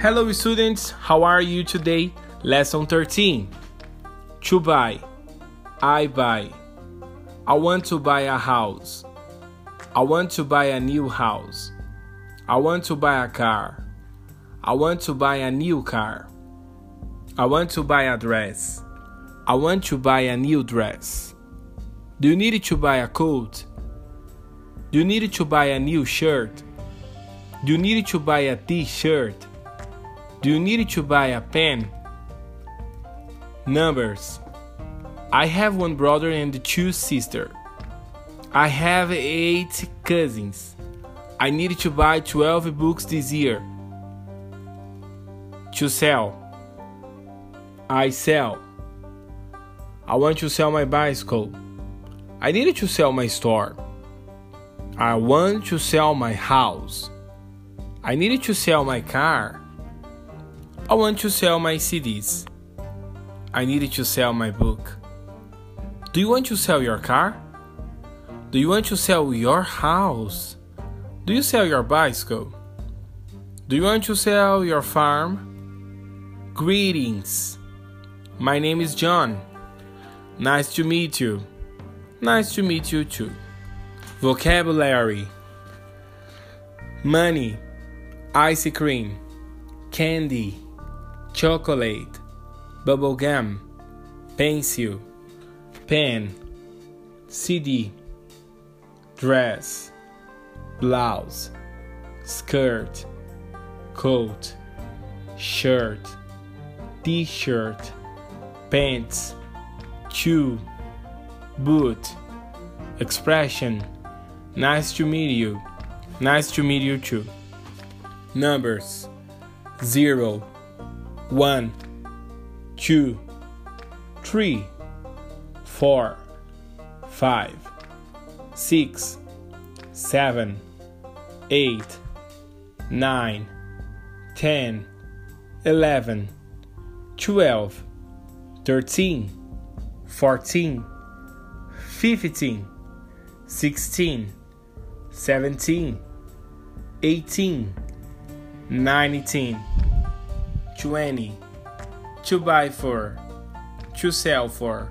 Hello, students. How are you today? Lesson 13. To buy. I buy. I want to buy a house. I want to buy a new house. I want to buy a car. I want to buy a new car. I want to buy a dress. I want to buy a new dress. Do you need to buy a coat? Do you need to buy a new shirt? Do you need to buy a t shirt? Do you need to buy a pen? Numbers I have one brother and two sisters. I have eight cousins. I need to buy 12 books this year. To sell. I sell. I want to sell my bicycle. I need to sell my store. I want to sell my house. I need to sell my car. I want to sell my CDs. I need to sell my book. Do you want to sell your car? Do you want to sell your house? Do you sell your bicycle? Do you want to sell your farm? Greetings. My name is John. Nice to meet you. Nice to meet you too. Vocabulary Money, ice cream, candy, chocolate, bubble gum, pencil, pen, CD, dress, blouse, skirt, coat, shirt, t shirt, pants, shoe, boot, expression, nice to meet you, nice to meet you too. Numbers. 0, 1, 2, 3, 4, 5, 6, 7, 8, 9, 10, 11, 12, 13, 14, 15, 16, 17, 18, 19, 20, to buy for, to sell for.